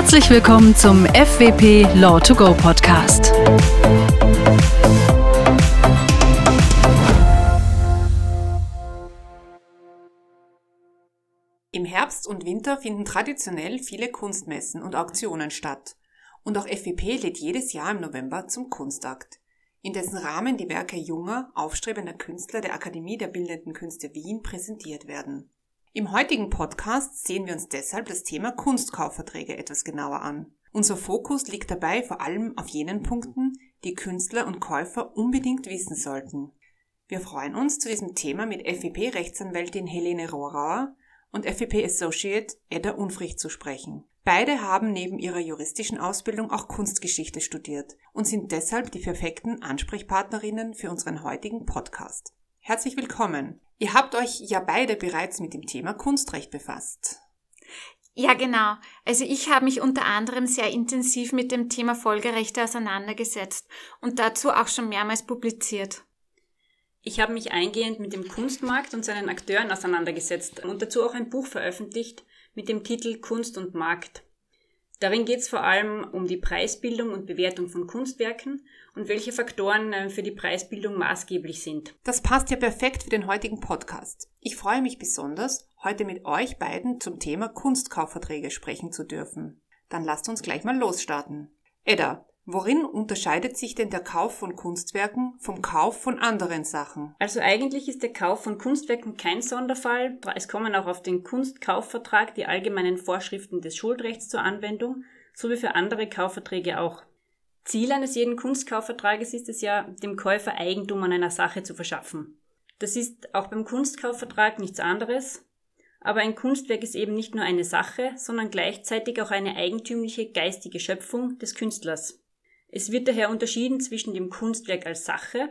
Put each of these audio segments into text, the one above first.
Herzlich willkommen zum FWP Law to Go Podcast. Im Herbst und Winter finden traditionell viele Kunstmessen und Auktionen statt. Und auch FWP lädt jedes Jahr im November zum Kunstakt, in dessen Rahmen die Werke junger, aufstrebender Künstler der Akademie der Bildenden Künste Wien präsentiert werden. Im heutigen Podcast sehen wir uns deshalb das Thema Kunstkaufverträge etwas genauer an. Unser Fokus liegt dabei vor allem auf jenen Punkten, die Künstler und Käufer unbedingt wissen sollten. Wir freuen uns, zu diesem Thema mit FWP-Rechtsanwältin Helene Rohrauer und FWP Associate Edda Unfricht zu sprechen. Beide haben neben ihrer juristischen Ausbildung auch Kunstgeschichte studiert und sind deshalb die perfekten Ansprechpartnerinnen für unseren heutigen Podcast. Herzlich willkommen. Ihr habt euch ja beide bereits mit dem Thema Kunstrecht befasst. Ja, genau. Also ich habe mich unter anderem sehr intensiv mit dem Thema Folgerechte auseinandergesetzt und dazu auch schon mehrmals publiziert. Ich habe mich eingehend mit dem Kunstmarkt und seinen Akteuren auseinandergesetzt und dazu auch ein Buch veröffentlicht mit dem Titel Kunst und Markt. Darin geht es vor allem um die Preisbildung und Bewertung von Kunstwerken und welche Faktoren äh, für die Preisbildung maßgeblich sind. Das passt ja perfekt für den heutigen Podcast. Ich freue mich besonders, heute mit euch beiden zum Thema Kunstkaufverträge sprechen zu dürfen. Dann lasst uns gleich mal losstarten. Edda, Worin unterscheidet sich denn der Kauf von Kunstwerken vom Kauf von anderen Sachen? Also eigentlich ist der Kauf von Kunstwerken kein Sonderfall. Es kommen auch auf den Kunstkaufvertrag die allgemeinen Vorschriften des Schuldrechts zur Anwendung, sowie für andere Kaufverträge auch. Ziel eines jeden Kunstkaufvertrages ist es ja, dem Käufer Eigentum an einer Sache zu verschaffen. Das ist auch beim Kunstkaufvertrag nichts anderes, aber ein Kunstwerk ist eben nicht nur eine Sache, sondern gleichzeitig auch eine eigentümliche geistige Schöpfung des Künstlers. Es wird daher unterschieden zwischen dem Kunstwerk als Sache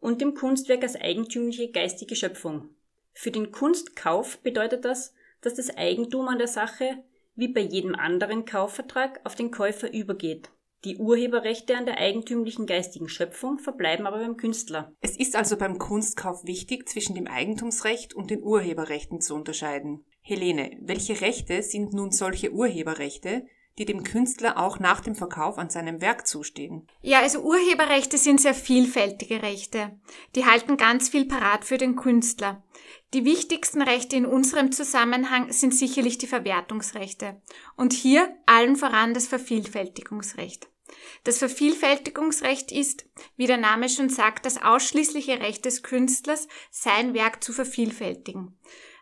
und dem Kunstwerk als eigentümliche geistige Schöpfung. Für den Kunstkauf bedeutet das, dass das Eigentum an der Sache wie bei jedem anderen Kaufvertrag auf den Käufer übergeht. Die Urheberrechte an der eigentümlichen geistigen Schöpfung verbleiben aber beim Künstler. Es ist also beim Kunstkauf wichtig, zwischen dem Eigentumsrecht und den Urheberrechten zu unterscheiden. Helene, welche Rechte sind nun solche Urheberrechte, die dem Künstler auch nach dem Verkauf an seinem Werk zustehen. Ja, also Urheberrechte sind sehr vielfältige Rechte. Die halten ganz viel parat für den Künstler. Die wichtigsten Rechte in unserem Zusammenhang sind sicherlich die Verwertungsrechte. Und hier allen voran das Vervielfältigungsrecht. Das Vervielfältigungsrecht ist, wie der Name schon sagt, das ausschließliche Recht des Künstlers, sein Werk zu vervielfältigen.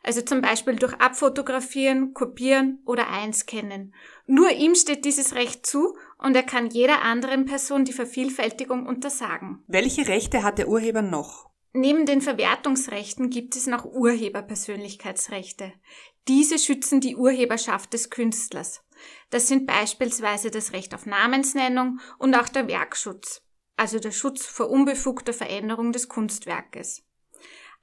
Also zum Beispiel durch Abfotografieren, Kopieren oder Einscannen. Nur ihm steht dieses Recht zu und er kann jeder anderen Person die Vervielfältigung untersagen. Welche Rechte hat der Urheber noch? Neben den Verwertungsrechten gibt es noch Urheberpersönlichkeitsrechte. Diese schützen die Urheberschaft des Künstlers. Das sind beispielsweise das Recht auf Namensnennung und auch der Werkschutz, also der Schutz vor unbefugter Veränderung des Kunstwerkes.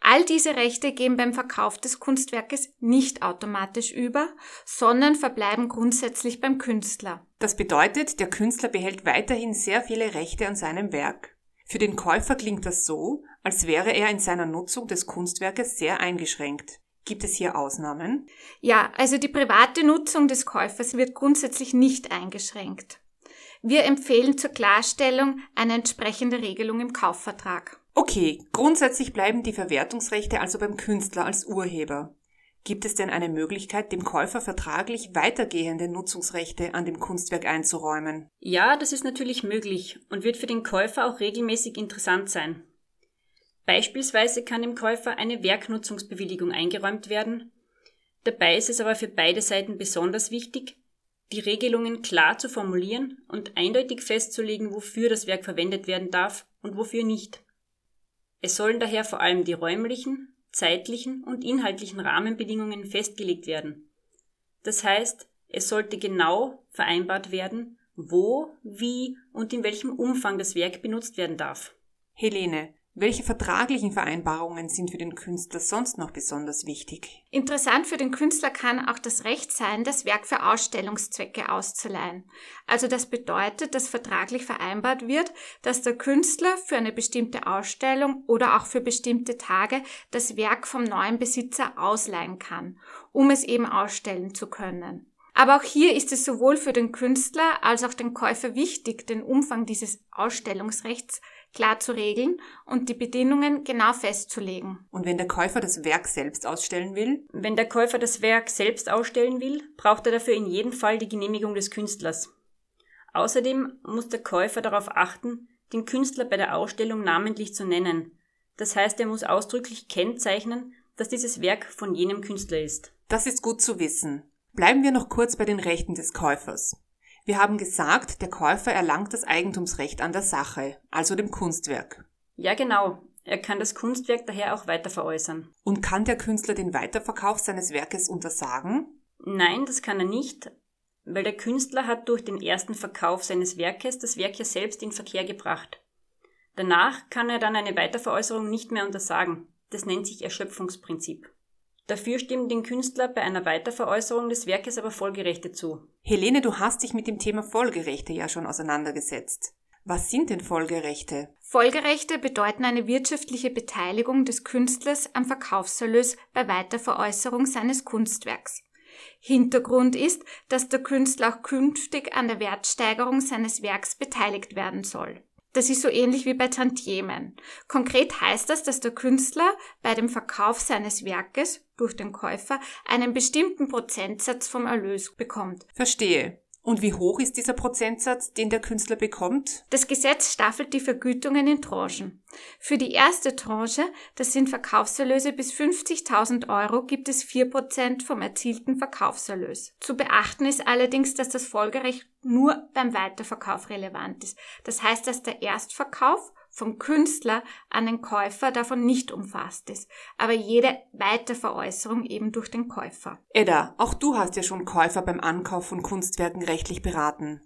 All diese Rechte gehen beim Verkauf des Kunstwerkes nicht automatisch über, sondern verbleiben grundsätzlich beim Künstler. Das bedeutet, der Künstler behält weiterhin sehr viele Rechte an seinem Werk. Für den Käufer klingt das so, als wäre er in seiner Nutzung des Kunstwerkes sehr eingeschränkt. Gibt es hier Ausnahmen? Ja, also die private Nutzung des Käufers wird grundsätzlich nicht eingeschränkt. Wir empfehlen zur Klarstellung eine entsprechende Regelung im Kaufvertrag. Okay, grundsätzlich bleiben die Verwertungsrechte also beim Künstler als Urheber. Gibt es denn eine Möglichkeit, dem Käufer vertraglich weitergehende Nutzungsrechte an dem Kunstwerk einzuräumen? Ja, das ist natürlich möglich und wird für den Käufer auch regelmäßig interessant sein. Beispielsweise kann dem Käufer eine Werknutzungsbewilligung eingeräumt werden. Dabei ist es aber für beide Seiten besonders wichtig, die Regelungen klar zu formulieren und eindeutig festzulegen, wofür das Werk verwendet werden darf und wofür nicht. Es sollen daher vor allem die räumlichen, zeitlichen und inhaltlichen Rahmenbedingungen festgelegt werden. Das heißt, es sollte genau vereinbart werden, wo, wie und in welchem Umfang das Werk benutzt werden darf. Helene, welche vertraglichen Vereinbarungen sind für den Künstler sonst noch besonders wichtig? Interessant für den Künstler kann auch das Recht sein, das Werk für Ausstellungszwecke auszuleihen. Also das bedeutet, dass vertraglich vereinbart wird, dass der Künstler für eine bestimmte Ausstellung oder auch für bestimmte Tage das Werk vom neuen Besitzer ausleihen kann, um es eben ausstellen zu können. Aber auch hier ist es sowohl für den Künstler als auch den Käufer wichtig, den Umfang dieses Ausstellungsrechts klar zu regeln und die Bedingungen genau festzulegen. Und wenn der Käufer das Werk selbst ausstellen will? Wenn der Käufer das Werk selbst ausstellen will, braucht er dafür in jedem Fall die Genehmigung des Künstlers. Außerdem muss der Käufer darauf achten, den Künstler bei der Ausstellung namentlich zu nennen. Das heißt, er muss ausdrücklich kennzeichnen, dass dieses Werk von jenem Künstler ist. Das ist gut zu wissen. Bleiben wir noch kurz bei den Rechten des Käufers. Wir haben gesagt, der Käufer erlangt das Eigentumsrecht an der Sache, also dem Kunstwerk. Ja, genau. Er kann das Kunstwerk daher auch weiter veräußern. Und kann der Künstler den Weiterverkauf seines Werkes untersagen? Nein, das kann er nicht, weil der Künstler hat durch den ersten Verkauf seines Werkes das Werk ja selbst in Verkehr gebracht. Danach kann er dann eine Weiterveräußerung nicht mehr untersagen. Das nennt sich Erschöpfungsprinzip. Dafür stimmen den Künstler bei einer Weiterveräußerung des Werkes aber Folgerechte zu. Helene, du hast dich mit dem Thema Folgerechte ja schon auseinandergesetzt. Was sind denn Folgerechte? Folgerechte bedeuten eine wirtschaftliche Beteiligung des Künstlers am Verkaufserlös bei Weiterveräußerung seines Kunstwerks. Hintergrund ist, dass der Künstler auch künftig an der Wertsteigerung seines Werks beteiligt werden soll. Das ist so ähnlich wie bei Tantiemen. Konkret heißt das, dass der Künstler bei dem Verkauf seines Werkes durch den Käufer einen bestimmten Prozentsatz vom Erlös bekommt. Verstehe. Und wie hoch ist dieser Prozentsatz, den der Künstler bekommt? Das Gesetz staffelt die Vergütungen in Tranchen. Für die erste Tranche, das sind Verkaufserlöse bis 50.000 Euro, gibt es 4% vom erzielten Verkaufserlös. Zu beachten ist allerdings, dass das Folgerecht nur beim Weiterverkauf relevant ist. Das heißt, dass der Erstverkauf vom Künstler an den Käufer davon nicht umfasst ist, aber jede Weiterveräußerung eben durch den Käufer. Edda, auch du hast ja schon Käufer beim Ankauf von Kunstwerken rechtlich beraten.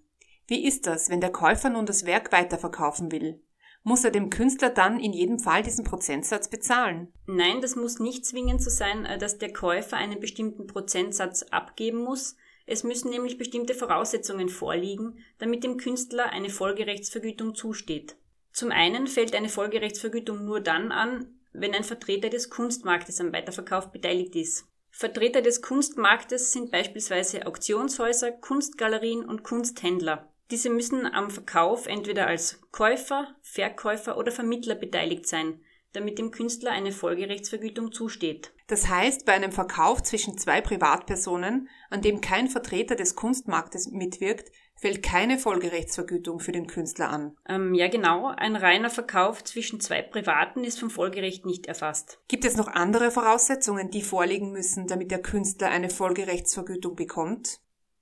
Wie ist das, wenn der Käufer nun das Werk weiterverkaufen will? Muss er dem Künstler dann in jedem Fall diesen Prozentsatz bezahlen? Nein, das muss nicht zwingend so sein, äh, dass der Käufer einen bestimmten Prozentsatz abgeben muss. Es müssen nämlich bestimmte Voraussetzungen vorliegen, damit dem Künstler eine Folgerechtsvergütung zusteht. Zum einen fällt eine Folgerechtsvergütung nur dann an, wenn ein Vertreter des Kunstmarktes am Weiterverkauf beteiligt ist. Vertreter des Kunstmarktes sind beispielsweise Auktionshäuser, Kunstgalerien und Kunsthändler. Diese müssen am Verkauf entweder als Käufer, Verkäufer oder Vermittler beteiligt sein, damit dem Künstler eine Folgerechtsvergütung zusteht. Das heißt, bei einem Verkauf zwischen zwei Privatpersonen, an dem kein Vertreter des Kunstmarktes mitwirkt, fällt keine Folgerechtsvergütung für den Künstler an. Ähm, ja, genau. Ein reiner Verkauf zwischen zwei Privaten ist vom Folgerecht nicht erfasst. Gibt es noch andere Voraussetzungen, die vorliegen müssen, damit der Künstler eine Folgerechtsvergütung bekommt?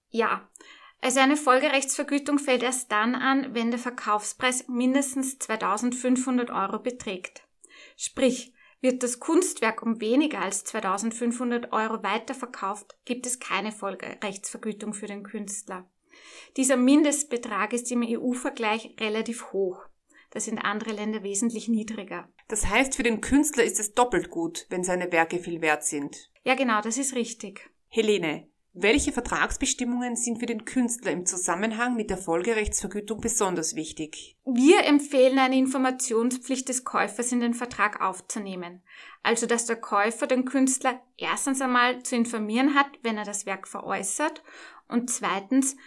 Ja. Also eine Folgerechtsvergütung fällt erst dann an, wenn der Verkaufspreis mindestens 2500 Euro beträgt. Sprich, wird das Kunstwerk um weniger als 2500 Euro weiterverkauft, gibt es keine Folgerechtsvergütung für den Künstler. Dieser Mindestbetrag ist im EU-Vergleich relativ hoch. Das sind andere Länder wesentlich niedriger. Das heißt, für den Künstler ist es doppelt gut, wenn seine Werke viel wert sind. Ja, genau, das ist richtig. Helene, welche Vertragsbestimmungen sind für den Künstler im Zusammenhang mit der Folgerechtsvergütung besonders wichtig? Wir empfehlen eine Informationspflicht des Käufers in den Vertrag aufzunehmen. Also, dass der Käufer den Künstler erstens einmal zu informieren hat, wenn er das Werk veräußert und zweitens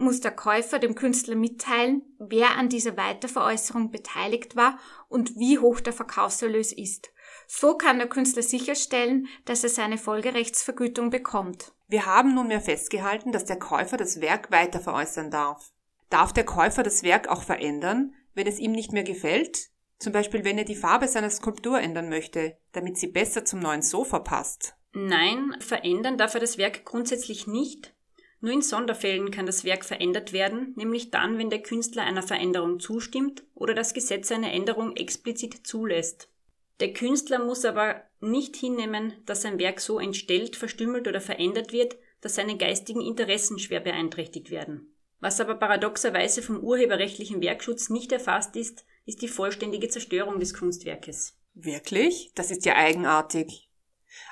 muss der Käufer dem Künstler mitteilen, wer an dieser Weiterveräußerung beteiligt war und wie hoch der Verkaufserlös ist. So kann der Künstler sicherstellen, dass er seine Folgerechtsvergütung bekommt. Wir haben nunmehr festgehalten, dass der Käufer das Werk weiterveräußern darf. Darf der Käufer das Werk auch verändern, wenn es ihm nicht mehr gefällt? Zum Beispiel, wenn er die Farbe seiner Skulptur ändern möchte, damit sie besser zum neuen Sofa passt. Nein, verändern darf er das Werk grundsätzlich nicht, nur in Sonderfällen kann das Werk verändert werden, nämlich dann, wenn der Künstler einer Veränderung zustimmt oder das Gesetz eine Änderung explizit zulässt. Der Künstler muss aber nicht hinnehmen, dass sein Werk so entstellt, verstümmelt oder verändert wird, dass seine geistigen Interessen schwer beeinträchtigt werden. Was aber paradoxerweise vom urheberrechtlichen Werkschutz nicht erfasst ist, ist die vollständige Zerstörung des Kunstwerkes. Wirklich? Das ist ja eigenartig.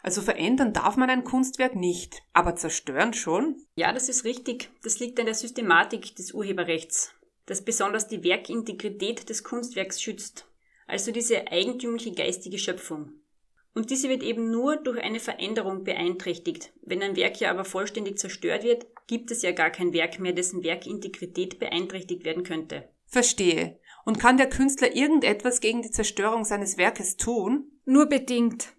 Also verändern darf man ein Kunstwerk nicht, aber zerstören schon? Ja, das ist richtig. Das liegt an der Systematik des Urheberrechts, das besonders die Werkintegrität des Kunstwerks schützt, also diese eigentümliche geistige Schöpfung. Und diese wird eben nur durch eine Veränderung beeinträchtigt. Wenn ein Werk ja aber vollständig zerstört wird, gibt es ja gar kein Werk mehr, dessen Werkintegrität beeinträchtigt werden könnte. Verstehe. Und kann der Künstler irgendetwas gegen die Zerstörung seines Werkes tun? Nur bedingt.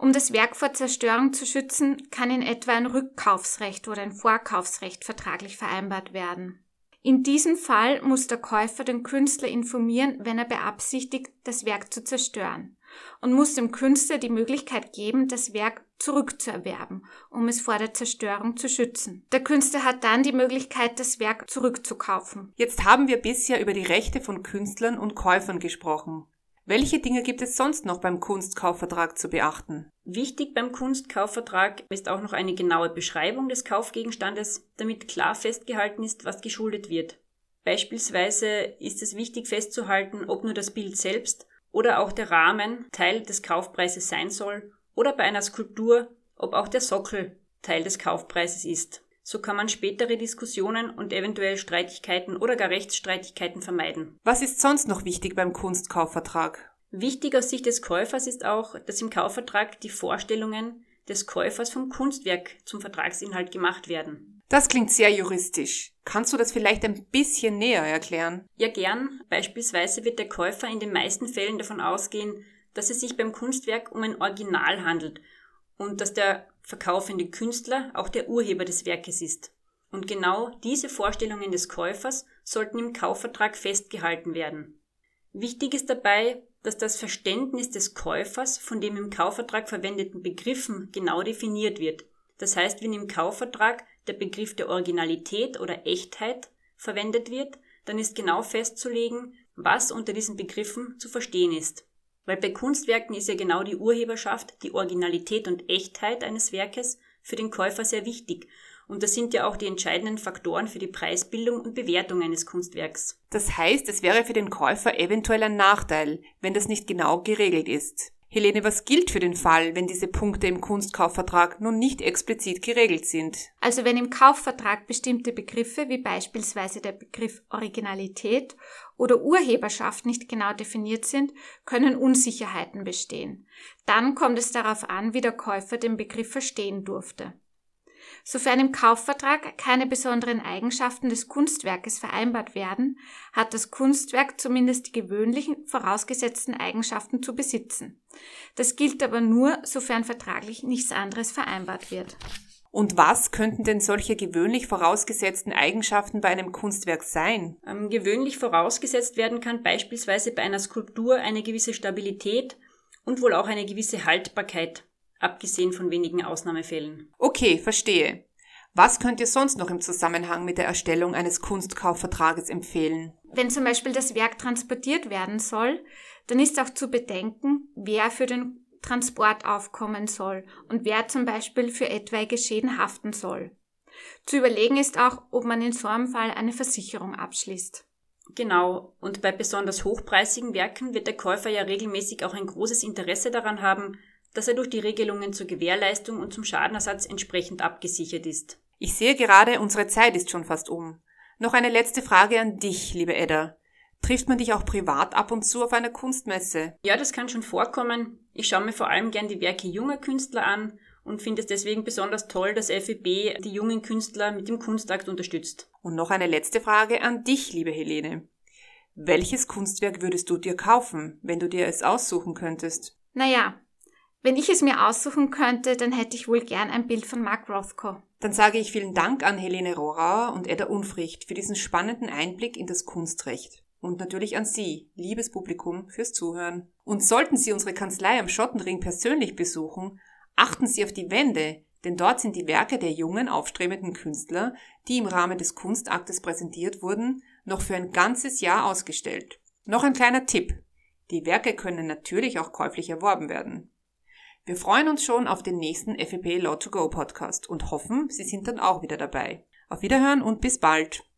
Um das Werk vor Zerstörung zu schützen, kann in etwa ein Rückkaufsrecht oder ein Vorkaufsrecht vertraglich vereinbart werden. In diesem Fall muss der Käufer den Künstler informieren, wenn er beabsichtigt, das Werk zu zerstören und muss dem Künstler die Möglichkeit geben, das Werk zurückzuerwerben, um es vor der Zerstörung zu schützen. Der Künstler hat dann die Möglichkeit, das Werk zurückzukaufen. Jetzt haben wir bisher über die Rechte von Künstlern und Käufern gesprochen. Welche Dinge gibt es sonst noch beim Kunstkaufvertrag zu beachten? Wichtig beim Kunstkaufvertrag ist auch noch eine genaue Beschreibung des Kaufgegenstandes, damit klar festgehalten ist, was geschuldet wird. Beispielsweise ist es wichtig festzuhalten, ob nur das Bild selbst oder auch der Rahmen Teil des Kaufpreises sein soll oder bei einer Skulptur, ob auch der Sockel Teil des Kaufpreises ist. So kann man spätere Diskussionen und eventuell Streitigkeiten oder gar Rechtsstreitigkeiten vermeiden. Was ist sonst noch wichtig beim Kunstkaufvertrag? Wichtig aus Sicht des Käufers ist auch, dass im Kaufvertrag die Vorstellungen des Käufers vom Kunstwerk zum Vertragsinhalt gemacht werden. Das klingt sehr juristisch. Kannst du das vielleicht ein bisschen näher erklären? Ja, gern. Beispielsweise wird der Käufer in den meisten Fällen davon ausgehen, dass es sich beim Kunstwerk um ein Original handelt und dass der verkaufende Künstler auch der Urheber des Werkes ist. Und genau diese Vorstellungen des Käufers sollten im Kaufvertrag festgehalten werden. Wichtig ist dabei, dass das Verständnis des Käufers von dem im Kaufvertrag verwendeten Begriffen genau definiert wird. Das heißt, wenn im Kaufvertrag der Begriff der Originalität oder Echtheit verwendet wird, dann ist genau festzulegen, was unter diesen Begriffen zu verstehen ist. Weil bei Kunstwerken ist ja genau die Urheberschaft, die Originalität und Echtheit eines Werkes für den Käufer sehr wichtig. Und das sind ja auch die entscheidenden Faktoren für die Preisbildung und Bewertung eines Kunstwerks. Das heißt, es wäre für den Käufer eventuell ein Nachteil, wenn das nicht genau geregelt ist. Helene, was gilt für den Fall, wenn diese Punkte im Kunstkaufvertrag nun nicht explizit geregelt sind? Also wenn im Kaufvertrag bestimmte Begriffe wie beispielsweise der Begriff Originalität oder Urheberschaft nicht genau definiert sind, können Unsicherheiten bestehen. Dann kommt es darauf an, wie der Käufer den Begriff verstehen durfte. Sofern im Kaufvertrag keine besonderen Eigenschaften des Kunstwerkes vereinbart werden, hat das Kunstwerk zumindest die gewöhnlichen vorausgesetzten Eigenschaften zu besitzen. Das gilt aber nur, sofern vertraglich nichts anderes vereinbart wird. Und was könnten denn solche gewöhnlich vorausgesetzten Eigenschaften bei einem Kunstwerk sein? Ähm, gewöhnlich vorausgesetzt werden kann beispielsweise bei einer Skulptur eine gewisse Stabilität und wohl auch eine gewisse Haltbarkeit abgesehen von wenigen Ausnahmefällen. Okay, verstehe. Was könnt ihr sonst noch im Zusammenhang mit der Erstellung eines Kunstkaufvertrages empfehlen? Wenn zum Beispiel das Werk transportiert werden soll, dann ist auch zu bedenken, wer für den Transport aufkommen soll und wer zum Beispiel für etwaige Schäden haften soll. Zu überlegen ist auch, ob man in so einem Fall eine Versicherung abschließt. Genau, und bei besonders hochpreisigen Werken wird der Käufer ja regelmäßig auch ein großes Interesse daran haben, dass er durch die Regelungen zur Gewährleistung und zum Schadenersatz entsprechend abgesichert ist. Ich sehe gerade, unsere Zeit ist schon fast um. Noch eine letzte Frage an dich, liebe Edda. Trifft man dich auch privat ab und zu auf einer Kunstmesse? Ja, das kann schon vorkommen. Ich schaue mir vor allem gern die Werke junger Künstler an und finde es deswegen besonders toll, dass FEB die jungen Künstler mit dem Kunstakt unterstützt. Und noch eine letzte Frage an dich, liebe Helene. Welches Kunstwerk würdest du dir kaufen, wenn du dir es aussuchen könntest? Naja, wenn ich es mir aussuchen könnte, dann hätte ich wohl gern ein Bild von Mark Rothko. Dann sage ich vielen Dank an Helene Rohrauer und Edda Unfricht für diesen spannenden Einblick in das Kunstrecht. Und natürlich an Sie, liebes Publikum, fürs Zuhören. Und sollten Sie unsere Kanzlei am Schottenring persönlich besuchen, achten Sie auf die Wände, denn dort sind die Werke der jungen, aufstrebenden Künstler, die im Rahmen des Kunstaktes präsentiert wurden, noch für ein ganzes Jahr ausgestellt. Noch ein kleiner Tipp. Die Werke können natürlich auch käuflich erworben werden. Wir freuen uns schon auf den nächsten FEP Law to Go Podcast und hoffen, Sie sind dann auch wieder dabei. Auf Wiederhören und bis bald.